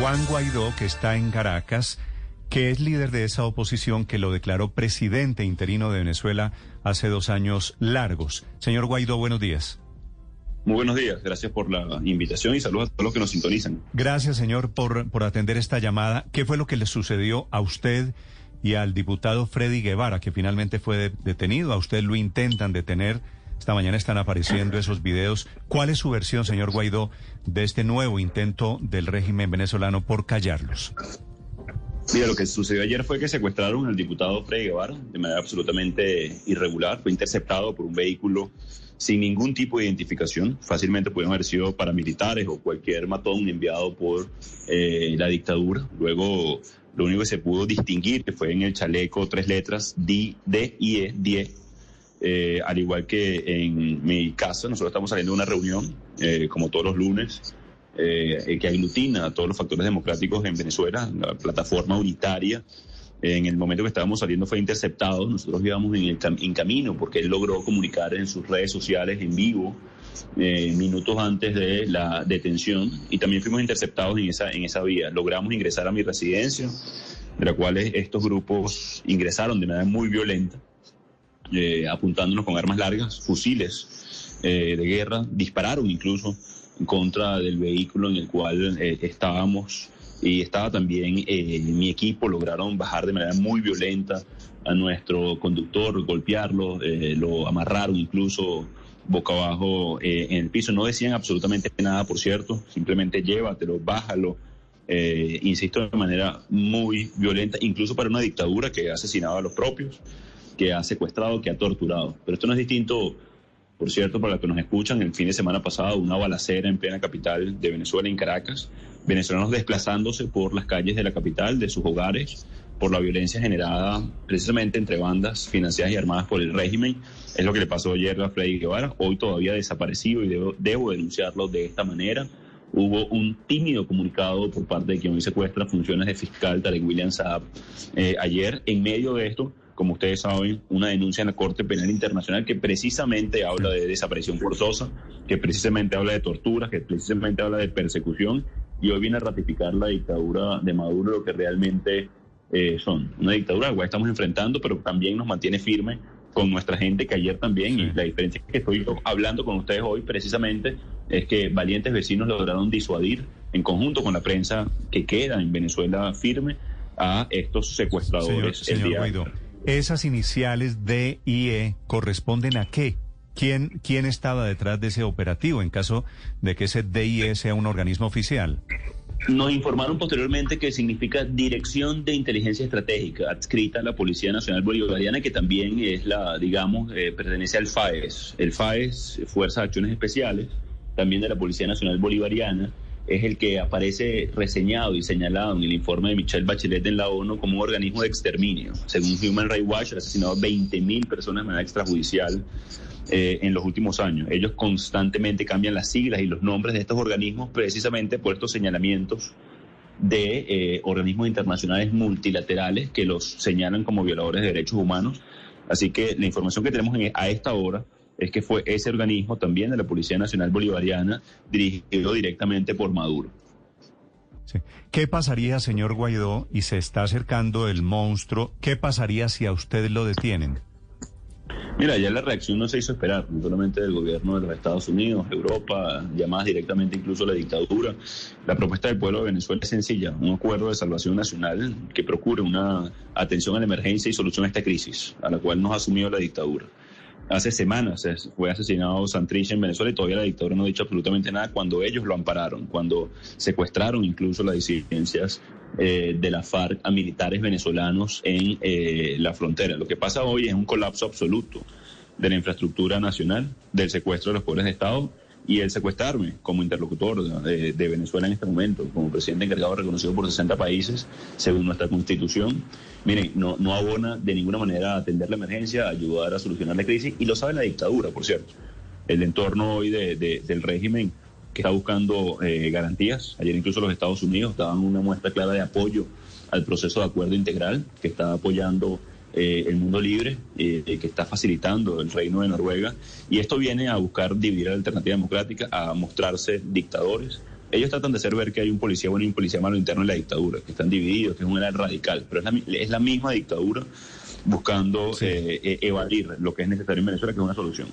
Juan Guaidó, que está en Caracas, que es líder de esa oposición que lo declaró presidente interino de Venezuela hace dos años largos. Señor Guaidó, buenos días. Muy buenos días, gracias por la invitación y saludos a todos los que nos sintonizan. Gracias, señor, por, por atender esta llamada. ¿Qué fue lo que le sucedió a usted y al diputado Freddy Guevara, que finalmente fue de- detenido? A usted lo intentan detener. Esta mañana están apareciendo esos videos. ¿Cuál es su versión, señor Guaidó, de este nuevo intento del régimen venezolano por callarlos? Mira, lo que sucedió ayer fue que secuestraron al diputado Freddy Guevara de manera absolutamente irregular. Fue interceptado por un vehículo sin ningún tipo de identificación. Fácilmente pudieron haber sido paramilitares o cualquier matón enviado por eh, la dictadura. Luego, lo único que se pudo distinguir fue en el chaleco tres letras D, D I E, 10. Eh, al igual que en mi casa, nosotros estamos saliendo de una reunión, eh, como todos los lunes, eh, que aglutina a todos los factores democráticos en Venezuela, la plataforma unitaria. En el momento que estábamos saliendo fue interceptado, nosotros íbamos en, el cam- en camino porque él logró comunicar en sus redes sociales en vivo minutos antes de la detención y también fuimos interceptados en esa, en esa vía. Logramos ingresar a mi residencia, de la cual estos grupos ingresaron de manera muy violenta eh, apuntándonos con armas largas, fusiles eh, de guerra, dispararon incluso en contra del vehículo en el cual eh, estábamos y estaba también eh, mi equipo, lograron bajar de manera muy violenta a nuestro conductor, golpearlo, eh, lo amarraron incluso boca abajo eh, en el piso. No decían absolutamente nada, por cierto, simplemente llévatelo, bájalo. Insisto, de manera muy violenta, incluso para una dictadura que ha asesinado a los propios que ha secuestrado, que ha torturado. Pero esto no es distinto, por cierto, para los que nos escuchan, el fin de semana pasado, una balacera en plena capital de Venezuela, en Caracas, venezolanos desplazándose por las calles de la capital, de sus hogares, por la violencia generada precisamente entre bandas financiadas y armadas por el régimen. Es lo que le pasó ayer a Freddy Guevara, hoy todavía desaparecido y debo, debo denunciarlo de esta manera. Hubo un tímido comunicado por parte de quien hoy secuestra funciones de fiscal Tarek William Saab eh, ayer. En medio de esto, como ustedes saben, una denuncia en la Corte Penal Internacional que precisamente habla de desaparición forzosa, que precisamente habla de tortura, que precisamente habla de persecución y hoy viene a ratificar la dictadura de Maduro, lo que realmente eh, son. Una dictadura a la cual estamos enfrentando, pero también nos mantiene firme con nuestra gente que ayer también, y la diferencia que estoy hablando con ustedes hoy precisamente es que valientes vecinos lograron disuadir en conjunto con la prensa que queda en Venezuela firme a estos secuestradores Señor, el señor día esas iniciales D y E corresponden a qué? ¿Quién, ¿Quién estaba detrás de ese operativo en caso de que ese DIE sea un organismo oficial? Nos informaron posteriormente que significa Dirección de Inteligencia Estratégica, adscrita a la Policía Nacional Bolivariana, que también es la, digamos, eh, pertenece al FAES. El FAES, Fuerza de Acciones Especiales, también de la Policía Nacional Bolivariana, es el que aparece reseñado y señalado en el informe de Michelle Bachelet en la ONU como un organismo de exterminio. Según Human Rights Watch, ha asesinado a 20.000 personas de manera extrajudicial eh, en los últimos años. Ellos constantemente cambian las siglas y los nombres de estos organismos precisamente por estos señalamientos de eh, organismos internacionales multilaterales que los señalan como violadores de derechos humanos. Así que la información que tenemos en- a esta hora es que fue ese organismo también de la Policía Nacional Bolivariana dirigido directamente por Maduro. Sí. ¿Qué pasaría, señor Guaidó, y se está acercando el monstruo? ¿Qué pasaría si a usted lo detienen? Mira, ya la reacción no se hizo esperar, no solamente del gobierno de los Estados Unidos, Europa, llamadas directamente incluso a la dictadura. La propuesta del pueblo de Venezuela es sencilla, un acuerdo de salvación nacional que procure una atención a la emergencia y solución a esta crisis, a la cual nos ha asumido la dictadura. Hace semanas fue asesinado Santrich en Venezuela y todavía la dictadura no ha dicho absolutamente nada cuando ellos lo ampararon, cuando secuestraron incluso las disidencias eh, de la FARC a militares venezolanos en eh, la frontera. Lo que pasa hoy es un colapso absoluto de la infraestructura nacional, del secuestro de los pobres de Estado y el secuestrarme como interlocutor de, Venezuela en este momento, como presidente encargado reconocido por 60 países, según nuestra constitución, no, no abona de ninguna manera a atender la emergencia, a ayudar a solucionar la crisis, y lo sabe la dictadura, por cierto. El entorno hoy de, del régimen que está buscando eh, garantías. Ayer incluso los Estados Unidos daban una muestra clara de apoyo al proceso de acuerdo integral que está apoyando eh, el mundo libre, eh, que está facilitando el reino de Noruega. Y esto viene a buscar dividir a la alternativa democrática, a mostrarse dictadores. Ellos tratan de hacer ver que hay un policía bueno y un policía malo interno en la dictadura, que están divididos, que es una radical, pero es la, es la misma dictadura buscando evadir lo que es necesario en Venezuela, que es una solución.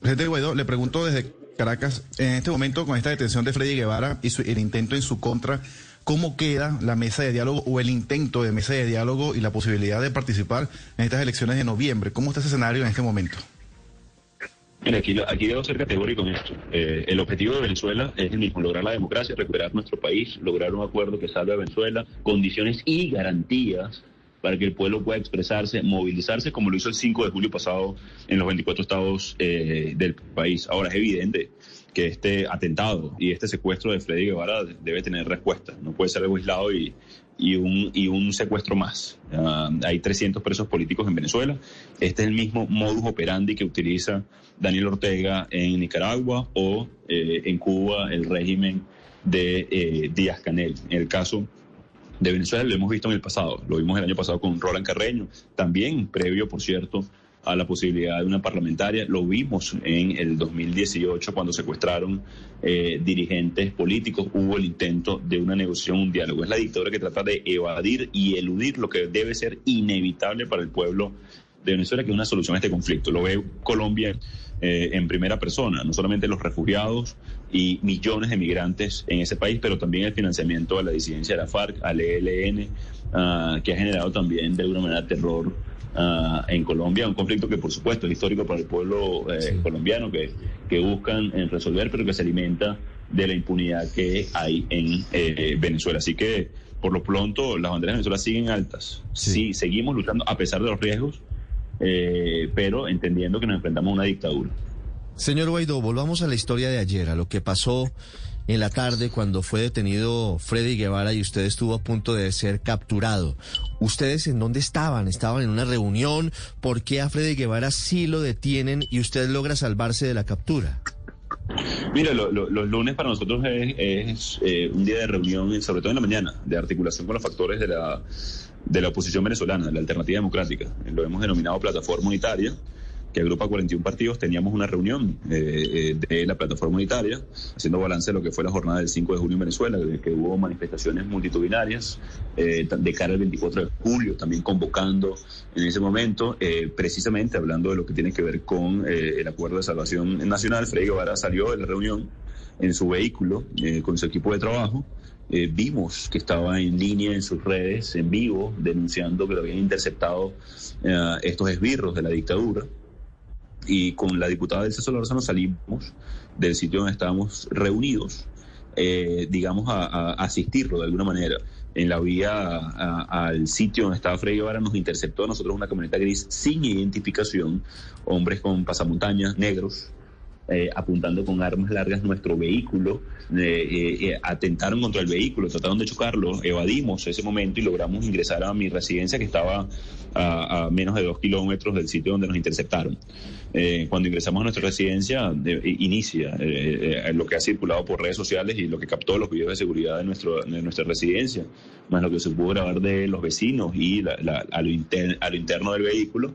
Presidente Guaidó, le pregunto desde Caracas, en este momento con esta detención de Freddy Guevara y el intento en su contra, ¿cómo queda la mesa de diálogo o el intento de mesa de diálogo y la posibilidad de participar en estas elecciones de noviembre? ¿Cómo está ese escenario en este momento? Mira, aquí, aquí debo ser categórico en esto. Eh, el objetivo de Venezuela es el mismo, lograr la democracia, recuperar nuestro país, lograr un acuerdo que salve a Venezuela, condiciones y garantías para que el pueblo pueda expresarse, movilizarse, como lo hizo el 5 de julio pasado en los 24 estados eh, del país. Ahora es evidente que este atentado y este secuestro de Freddy Guevara debe tener respuesta. No puede ser algo aislado y, y, un, y un secuestro más. Hay 300 presos políticos en Venezuela. Este es el mismo modus operandi que utiliza Daniel Ortega en Nicaragua o eh, en Cuba el régimen de eh, Díaz Canel. En el caso de Venezuela lo hemos visto en el pasado. Lo vimos el año pasado con Roland Carreño, también previo, por cierto, a la posibilidad de una parlamentaria. Lo vimos en el 2018 cuando secuestraron eh, dirigentes políticos. Hubo el intento de una negociación, un diálogo. Es la dictadura que trata de evadir y eludir lo que debe ser inevitable para el pueblo de Venezuela, que es una solución a este conflicto. Lo ve Colombia eh, en primera persona, no solamente los refugiados y millones de migrantes en ese país, pero también el financiamiento a la disidencia de la FARC, al ELN, ah, que ha generado también de alguna manera terror ah, en Colombia, un conflicto que por supuesto es histórico para el pueblo eh, colombiano, que, que buscan eh, resolver, pero que se alimenta de la impunidad que hay en Venezuela. Así que por lo pronto las banderas de Venezuela siguen altas. sí, seguimos luchando a pesar de los riesgos eh, pero entendiendo que nos enfrentamos a una dictadura. Señor Guaidó, volvamos a la historia de ayer, a lo que pasó en la tarde cuando fue detenido Freddy Guevara y usted estuvo a punto de ser capturado. ¿Ustedes en dónde estaban? ¿Estaban en una reunión? ¿Por qué a Freddy Guevara sí lo detienen y usted logra salvarse de la captura? Mira, los lunes para nosotros es, eh, un día de reunión, sobre todo en la mañana, de articulación con los factores de la de la oposición venezolana, la alternativa democrática. Lo hemos denominado plataforma unitaria, que agrupa 41 partidos. Teníamos una reunión eh, eh, de la plataforma unitaria, haciendo balance de lo que fue la jornada del 5 de junio en Venezuela, que hubo manifestaciones multitudinarias eh, de cara al 24 de julio, también convocando en ese momento, precisamente hablando de lo que tiene que ver con el acuerdo de salvación nacional. Freddy Guevara salió de la reunión en su vehículo con su equipo de trabajo eh, vimos que estaba en línea en sus redes, en vivo, denunciando que lo habían interceptado eh, estos esbirros de la dictadura. Y con la diputada del César Lozano salimos del sitio donde estábamos reunidos, eh, digamos, a, asistirlo de alguna manera. En la vía al sitio donde estaba Freddy Guevara nos interceptó a nosotros una camioneta gris sin identificación, hombres con pasamontañas negros, eh, apuntando con armas largas nuestro vehículo, eh, eh, atentaron contra el vehículo, trataron de chocarlo, evadimos ese momento y logramos ingresar a mi residencia que estaba a, menos de dos kilómetros del sitio donde nos interceptaron. cuando ingresamos a nuestra residencia, inicia lo que ha circulado por redes sociales y lo que captó los videos de seguridad de, nuestro, de nuestra residencia, más lo que se pudo grabar de los vecinos y a, lo a, lo interno del vehículo.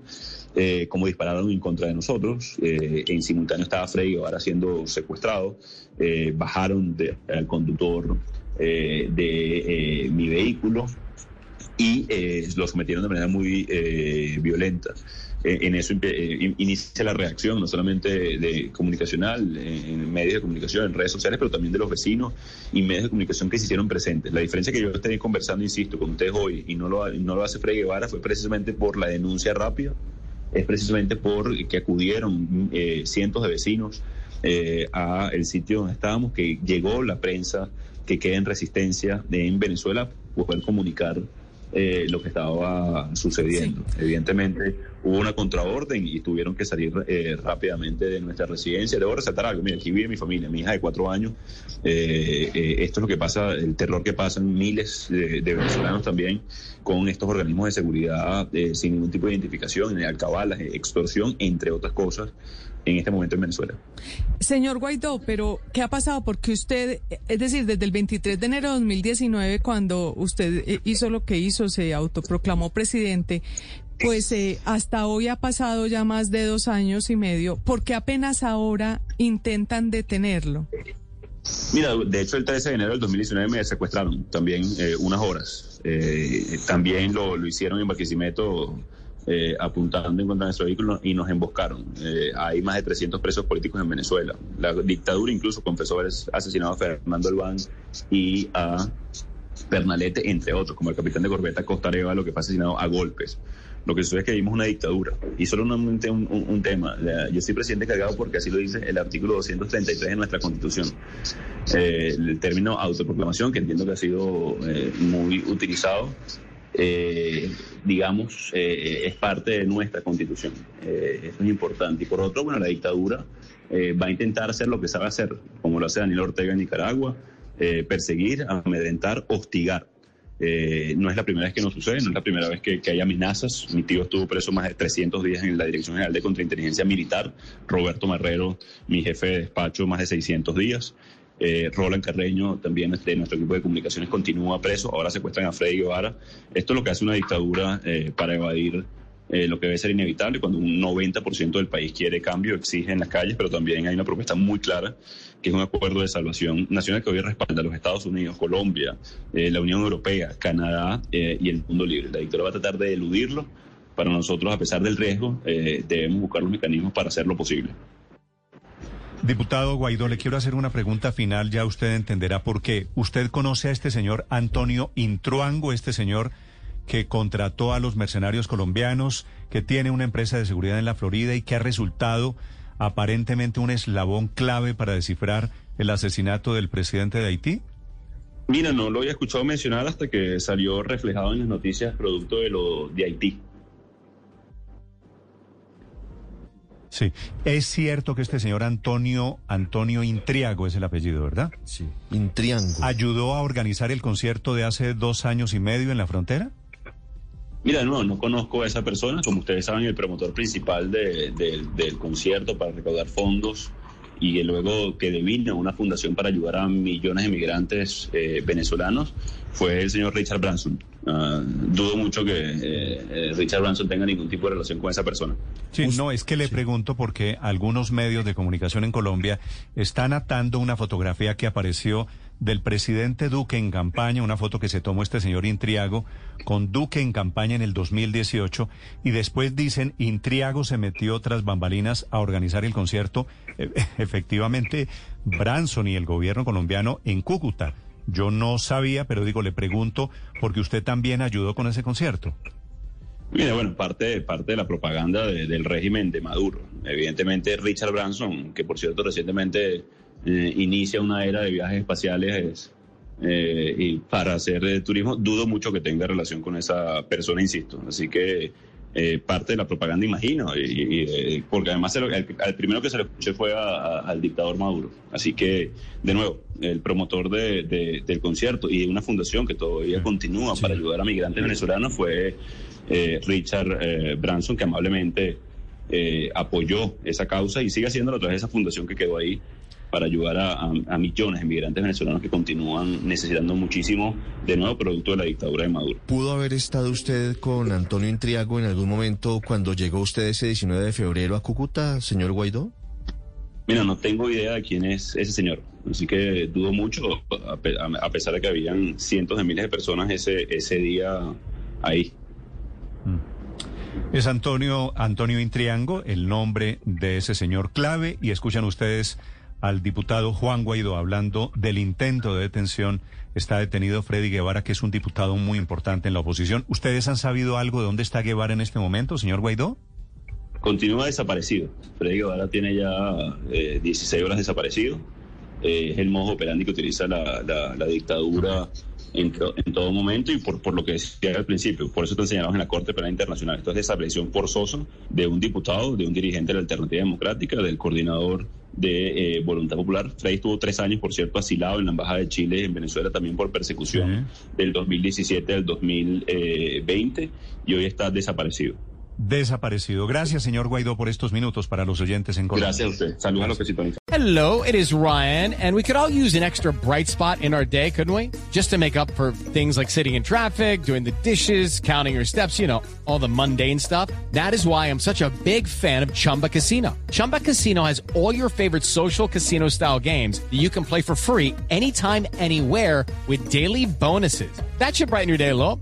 Eh, como dispararon en contra de nosotros. Eh, en simultáneo estaba Frey ahora siendo secuestrado. Eh, bajaron al conductor de mi vehículo y lo sometieron de manera muy violenta. en eso inicia la reacción, no solamente de, comunicacional, en medios de comunicación, en redes sociales, pero también de los vecinos y medios de comunicación que se hicieron presentes. La diferencia que yo estoy conversando, insisto, con ustedes hoy y no lo, no lo hace Frey Guevara fue precisamente por la denuncia rápida es precisamente por que acudieron eh, cientos de vecinos eh, a el sitio donde estábamos, que llegó la prensa que queda en resistencia en Venezuela, poder comunicar eh, lo que estaba sucediendo. Evidentemente hubo una contraorden y tuvieron que salir eh, rápidamente de nuestra residencia. Debo resaltar algo, mira, aquí vive mi familia, mi hija de cuatro años. Eh, esto es lo que pasa, el terror que pasan miles de, venezolanos también con estos organismos de seguridad sin ningún tipo de identificación, alcabalas, extorsión, entre otras cosas en este momento en Venezuela. Señor Guaidó, pero ¿qué ha pasado? Porque usted, es decir, desde el 23 de enero de 2019, cuando usted eh, hizo lo que hizo, se autoproclamó presidente, pues eh, hasta hoy ha pasado ya más de dos años y medio. ¿Por qué apenas ahora intentan detenerlo? Mira, de hecho el 13 de enero del 2019 me secuestraron también eh, unas horas. también lo, lo hicieron en Barquisimeto eh, apuntando en contra de nuestro vehículo y nos emboscaron. Eh, hay más de 300 presos políticos en Venezuela. La dictadura incluso confesó haber asesinado a Fernando Albán y a Pernalete, entre otros, como el capitán de corbeta Costa lo que fue asesinado a golpes. Lo que sucede es que vimos una dictadura. Y solamente un, un, tema. Yo soy presidente cargado porque así lo dice el artículo 233 de nuestra Constitución. Eh, el término autoproclamación, que entiendo que ha sido muy utilizado, eh, digamos, eh, es parte de nuestra constitución. Eh, eso es importante. Y por otro, bueno, la dictadura va a intentar hacer lo que sabe hacer, como lo hace Daniel Ortega en Nicaragua, perseguir, amedrentar, hostigar. no es la primera vez que nos sucede, no es la primera vez que, que, hay amenazas. Mi tío estuvo preso más de 300 días en la Dirección General de Contrainteligencia Militar. Roberto Marrero, mi jefe de despacho, más de 600 días. Eh, Roland Carreño, también de nuestro equipo de comunicaciones, continúa preso. Ahora secuestran a Freddy Guevara. Esto es lo que hace una dictadura eh, para evadir eh, lo que debe ser inevitable cuando un 90% del país quiere cambio, exige en las calles, pero también hay una propuesta muy clara que es un acuerdo de salvación nacional que hoy respalda a los Estados Unidos, Colombia, la Unión Europea, Canadá y el mundo libre. La dictadura va a tratar de eludirlo. Para nosotros, a pesar del riesgo, debemos buscar los mecanismos para hacerlo posible. Diputado Guaidó, le quiero hacer una pregunta final, ya usted entenderá por qué. ¿Usted conoce a este señor Antonio Intruango, este señor que contrató a los mercenarios colombianos, que tiene una empresa de seguridad en la Florida y que ha resultado aparentemente un eslabón clave para descifrar el asesinato del presidente de Haití? Mira, no lo había escuchado mencionar hasta que salió reflejado en las noticias producto de lo de Haití. Sí, es cierto que este señor Antonio Antonio Intriago es el apellido, ¿verdad? Sí, Intriango. ¿Ayudó a organizar el concierto de hace dos años y medio en la frontera? Mira, no, no conozco a esa persona. Como ustedes saben, el promotor principal del concierto para recaudar fondos y luego que devino una fundación para ayudar a millones de migrantes eh, venezolanos fue el señor Richard Branson. Ah, dudo mucho que eh, eh, Richard Branson tenga ningún tipo de relación con esa persona. Sí, no, es que le pregunto porque algunos medios de comunicación en Colombia están atando una fotografía que apareció del presidente Duque en campaña, una foto que se tomó este señor Intriago con Duque en campaña en el 2018 y después dicen Intriago se metió tras bambalinas a organizar el concierto, e, efectivamente Branson y el gobierno colombiano en Cúcuta. Yo no sabía, pero digo, le pregunto, porque usted también ayudó con ese concierto. Mira, bueno, parte, parte de la propaganda del régimen de Maduro. Evidentemente, Richard Branson, que por cierto recientemente eh, inicia una era de viajes espaciales eh, y para hacer turismo, dudo mucho que tenga relación con esa persona, insisto. Así que eh, parte de la propaganda, imagino, y, porque además el, primero que se le escuché fue al dictador Maduro. Así que, de nuevo, el promotor del concierto y de una fundación que todavía continúa para ayudar a migrantes venezolanos fue eh, Richard eh, Branson, que amablemente apoyó esa causa y sigue haciéndolo a través de esa fundación que quedó ahí para ayudar a, millones de inmigrantes venezolanos que continúan necesitando muchísimo de nuevo producto de la dictadura de Maduro. ¿Pudo haber estado usted con Antonio Intriago en algún momento cuando llegó usted ese 19 de febrero a Cúcuta, señor Guaidó? Mira, no tengo idea de quién es ese señor, así que dudo mucho, a pesar de que habían cientos de miles de personas ese, ese día ahí. Mm. Es Antonio, Antonio Intriango, el nombre de ese señor clave, y escuchan ustedes al diputado Juan Guaidó hablando del intento de detención. Está detenido Freddy Guevara, que es un diputado muy importante en la oposición. ¿Ustedes han sabido algo de dónde está Guevara en este momento, señor Guaidó? Continúa desaparecido. Freddy Guevara tiene ya 16 eh, horas desaparecido. Eh, es el modo operandi que utiliza la, dictadura en, en, todo momento y por, por lo que decía al principio. Por eso están señalados en la Corte Penal Internacional. Esto es desaparición forzosa de un diputado, de un dirigente de la Alternativa Democrática, del coordinador de eh, Voluntad Popular. Frey estuvo tres años, por cierto, asilado en la Embajada de Chile en Venezuela también por persecución del 2017 al 2020 y hoy está desaparecido. Desaparecido. Gracias, señor Guaidó, por estos minutos para los oyentes en Colombia. Gracias a usted. Saludos a los que sintonizan. Hello, it is Ryan, and we could all use an extra bright spot in our day, couldn't we? Just to make up for things like sitting in traffic, doing the dishes, counting your steps, you know, all the mundane stuff. That is why I'm such a big fan of Chumba Casino. Chumba Casino has all your favorite social casino style games that you can play for free anytime, anywhere with daily bonuses. That should brighten your day a little.